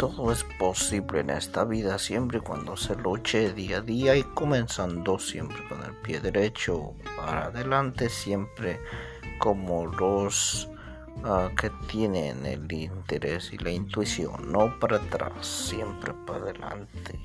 todo es posible en esta vida siempre y cuando se luche día a día y comenzando siempre con el pie derecho para adelante, siempre como los uh, que tienen el interés y la intuición, no para atrás, siempre para adelante.